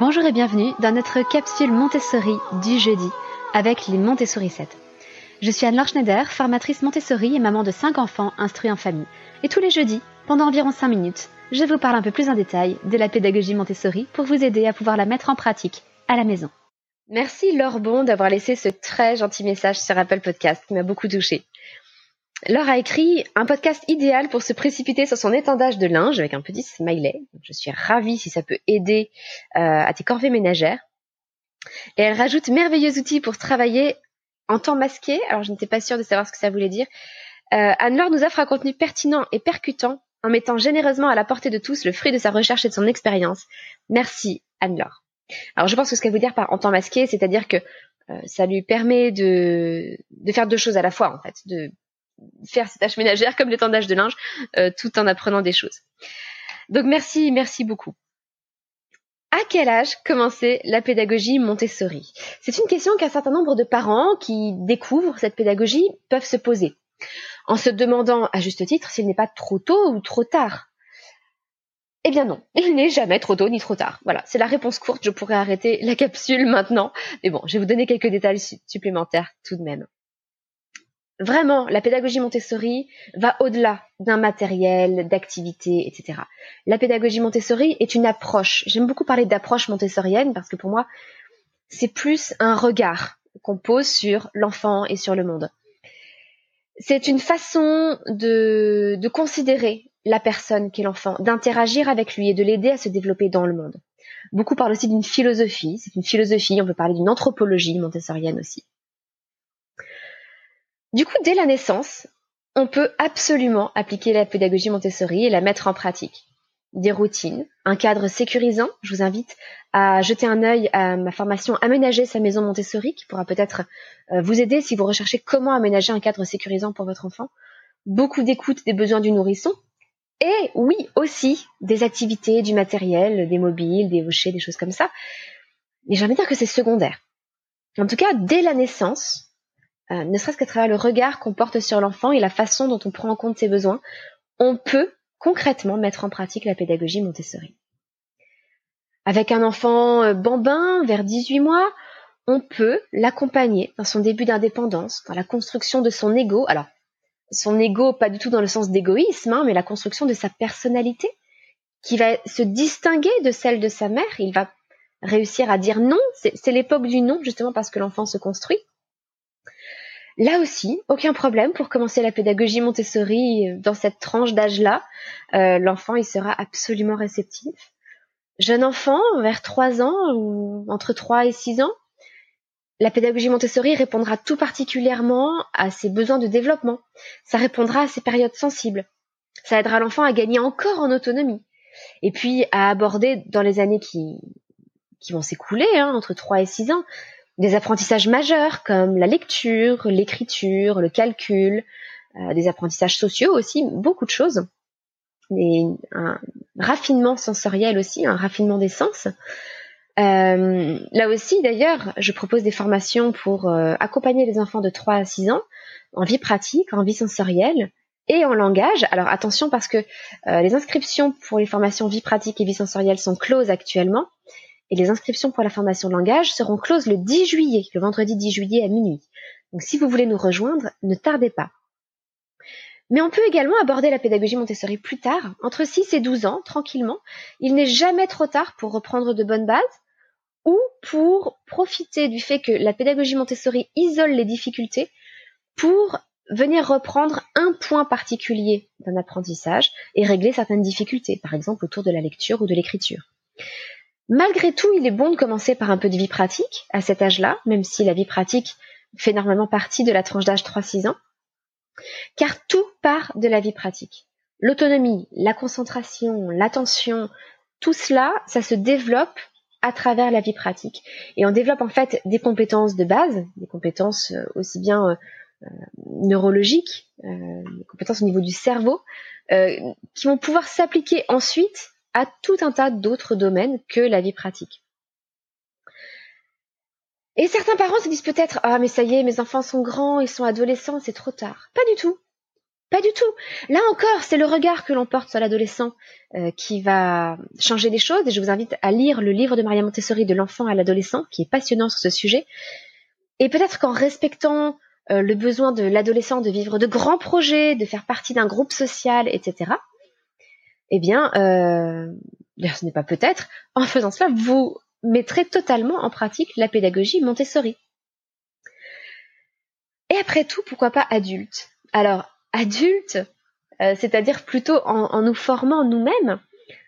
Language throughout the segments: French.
Bonjour et bienvenue dans notre capsule Montessori du jeudi avec les Montessori 7. Je suis Anne-Laure Schneider, formatrice Montessori et maman de 5 enfants instruits en famille. Et tous les jeudis, pendant environ 5 minutes, je vous parle un peu plus en détail de la pédagogie Montessori pour vous aider à pouvoir la mettre en pratique à la maison. Merci Laure Bon d'avoir laissé ce très gentil message sur Apple Podcast qui m'a beaucoup touchée. Laure a écrit un podcast idéal pour se précipiter sur son étendage de linge avec un petit smiley. Je suis ravie si ça peut aider euh, à tes corvées ménagères. Et elle rajoute merveilleux outils pour travailler en temps masqué. Alors je n'étais pas sûre de savoir ce que ça voulait dire. Euh, Anne-Laure nous offre un contenu pertinent et percutant en mettant généreusement à la portée de tous le fruit de sa recherche et de son expérience. Merci Anne-Laure. Alors je pense que ce qu'elle veut dire par en temps masqué, c'est-à-dire que euh, ça lui permet de, de faire deux choses à la fois en fait, faire ses tâches ménagères comme l'étendage de linge, euh, tout en apprenant des choses. Donc merci, merci beaucoup. À quel âge commencer la pédagogie Montessori? C'est une question qu'un certain nombre de parents qui découvrent cette pédagogie peuvent se poser, en se demandant à juste titre s'il n'est pas trop tôt ou trop tard. Eh bien non, il n'est jamais trop tôt ni trop tard. Voilà, c'est la réponse courte, je pourrais arrêter la capsule maintenant. Mais bon, je vais vous donner quelques détails supplémentaires tout de même. Vraiment, la pédagogie Montessori va au-delà d'un matériel, d'activités, etc. La pédagogie Montessori est une approche. J'aime beaucoup parler d'approche montessorienne parce que pour moi, c'est plus un regard qu'on pose sur l'enfant et sur le monde. C'est une façon de, de considérer la personne qu'est l'enfant, d'interagir avec lui et de l'aider à se développer dans le monde. Beaucoup parlent aussi d'une philosophie. C'est une philosophie, on peut parler d'une anthropologie montessorienne aussi. Du coup, dès la naissance, on peut absolument appliquer la pédagogie Montessori et la mettre en pratique. Des routines, un cadre sécurisant. Je vous invite à jeter un œil à ma formation Aménager sa maison Montessori qui pourra peut-être euh, vous aider si vous recherchez comment aménager un cadre sécurisant pour votre enfant. Beaucoup d'écoute des besoins du nourrisson. Et oui, aussi des activités, du matériel, des mobiles, des hochets, des choses comme ça. Mais j'ai envie de dire que c'est secondaire. En tout cas, dès la naissance, euh, ne serait-ce qu'à travers le regard qu'on porte sur l'enfant et la façon dont on prend en compte ses besoins, on peut concrètement mettre en pratique la pédagogie Montessori. Avec un enfant euh, bambin vers 18 mois, on peut l'accompagner dans son début d'indépendance, dans la construction de son ego. Alors, son ego, pas du tout dans le sens d'égoïsme, hein, mais la construction de sa personnalité, qui va se distinguer de celle de sa mère. Il va réussir à dire non. C'est l'époque du non, justement parce que l'enfant se construit. Là aussi, aucun problème pour commencer la pédagogie Montessori euh, dans cette tranche d'âge-là. Euh, l'enfant, il sera absolument réceptif. Jeune enfant, vers 3 ans ou entre 3 et 6 ans, la pédagogie Montessori répondra tout particulièrement à ses besoins de développement. Ça répondra à ses périodes sensibles. Ça aidera l'enfant à gagner encore en autonomie. Et puis à aborder dans les années qui, vont s'écouler, hein, entre 3 et 6 ans, des apprentissages majeurs comme la lecture, l'écriture, le calcul, euh, des apprentissages sociaux aussi, beaucoup de choses. Et un raffinement sensoriel aussi, un raffinement des sens. Euh, là aussi, d'ailleurs, je propose des formations pour euh, accompagner les enfants de 3 à 6 ans en vie pratique, en vie sensorielle et en langage. Alors attention parce que les inscriptions pour les formations vie pratique et vie sensorielle sont closes actuellement et les inscriptions pour la formation langage seront closes le 10 juillet, le vendredi 10 juillet à minuit. Donc si vous voulez nous rejoindre, ne tardez pas. Mais on peut également aborder la pédagogie Montessori plus tard, entre 6 et 12 ans, tranquillement. Il n'est jamais trop tard pour reprendre de bonnes bases ou pour profiter du fait que la pédagogie Montessori isole les difficultés pour venir reprendre un point particulier d'un apprentissage et régler certaines difficultés, par exemple autour de la lecture ou de l'écriture. Malgré tout, il est bon de commencer par un peu de vie pratique à cet âge-là, même si la vie pratique fait normalement partie de la tranche d'âge 3-6 ans car tout part de la vie pratique. L'autonomie, la concentration, l'attention, tout cela, ça se développe à travers la vie pratique. Et on développe en fait des compétences de base, des compétences euh, aussi bien euh, euh, neurologiques, des compétences au niveau du cerveau, qui vont pouvoir s'appliquer ensuite à tout un tas d'autres domaines que la vie pratique. Et certains parents se disent peut-être Ah, mais ça y est, mes enfants sont grands, ils sont adolescents, c'est trop tard. Pas du tout. Pas du tout. Là encore, c'est le regard que l'on porte sur l'adolescent euh, qui va changer les choses. Et je vous invite à lire le livre de Maria Montessori de l'enfant à l'adolescent, qui est passionnant sur ce sujet. Et peut-être qu'en respectant euh, le besoin de l'adolescent de vivre de grands projets, de faire partie d'un groupe social, etc., eh bien, euh, ce n'est pas peut-être, en faisant cela, vous mettrait totalement en pratique la pédagogie Montessori. Et après tout, pourquoi pas adulte? Alors, adulte, euh, c'est-à-dire plutôt en, nous formant nous-mêmes,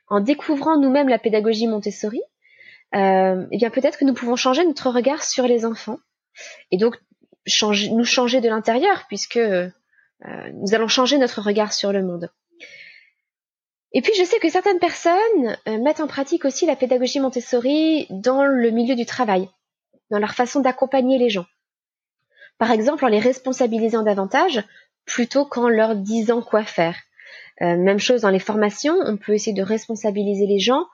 en découvrant nous-mêmes la pédagogie Montessori, euh, eh bien peut-être que nous pouvons changer notre regard sur les enfants et donc nous changer de l'intérieur puisque nous allons changer notre regard sur le monde. Et puis je sais que certaines personnes euh, mettent en pratique aussi la pédagogie Montessori dans le milieu du travail, dans leur façon d'accompagner les gens. Par exemple en les responsabilisant davantage plutôt qu'en leur disant quoi faire. Euh, même chose dans les formations, on peut essayer de responsabiliser les gens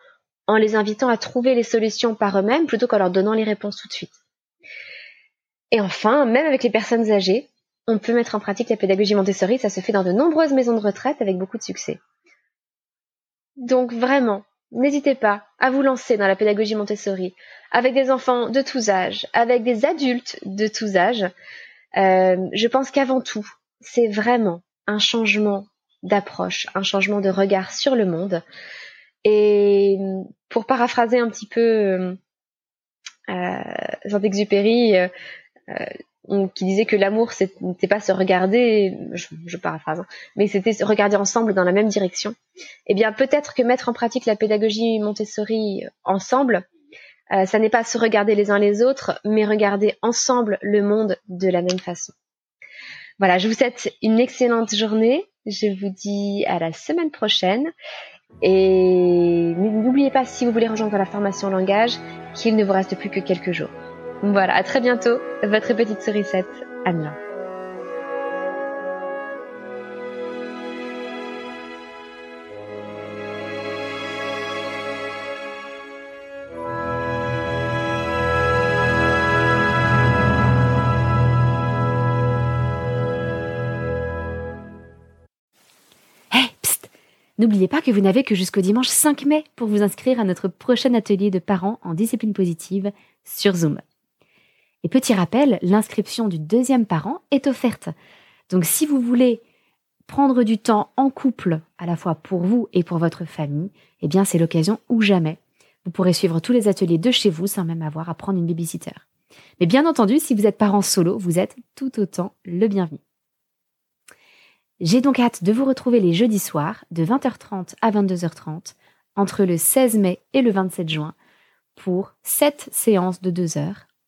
en les invitant à trouver les solutions par eux-mêmes plutôt qu'en leur donnant les réponses tout de suite. Et enfin, même avec les personnes âgées, on peut mettre en pratique la pédagogie Montessori, ça se fait dans de nombreuses maisons de retraite avec beaucoup de succès. Donc vraiment, n'hésitez pas à vous lancer dans la pédagogie Montessori avec des enfants de tous âges, avec des adultes de tous âges. Euh, je pense qu'avant tout, c'est vraiment un changement d'approche, un changement de regard sur le monde. Et pour paraphraser un petit peu euh, Jean-Exupéry, euh, qui disait que l'amour n'était pas se regarder, je, paraphrase, hein, mais c'était se regarder ensemble dans la même direction. Eh bien, peut-être que mettre en pratique la pédagogie Montessori ensemble, euh, ça n'est pas se regarder les uns les autres, mais regarder ensemble le monde de la même façon. Voilà, je vous souhaite une excellente journée. Je vous dis à la semaine prochaine. Et n'oubliez pas, si vous voulez rejoindre la formation langage, qu'il ne vous reste plus que quelques jours. Voilà, à très bientôt, votre petite sourisette, Anna. N'oubliez pas que vous n'avez que jusqu'au dimanche 5 mai pour vous inscrire à notre prochain atelier de parents en discipline positive sur Zoom. Et petit rappel, l'inscription du deuxième parent est offerte. Donc si vous voulez prendre du temps en couple, à la fois pour vous et pour votre famille, eh bien c'est l'occasion ou jamais. Vous pourrez suivre tous les ateliers de chez vous sans même avoir à prendre une babysitter. Mais bien entendu, si vous êtes parent solo, vous êtes tout autant le bienvenu. J'ai donc hâte de vous retrouver les jeudis soirs de 20h30 à 22h30 entre le 16 mai et le 27 juin pour 7 séances de 2 heures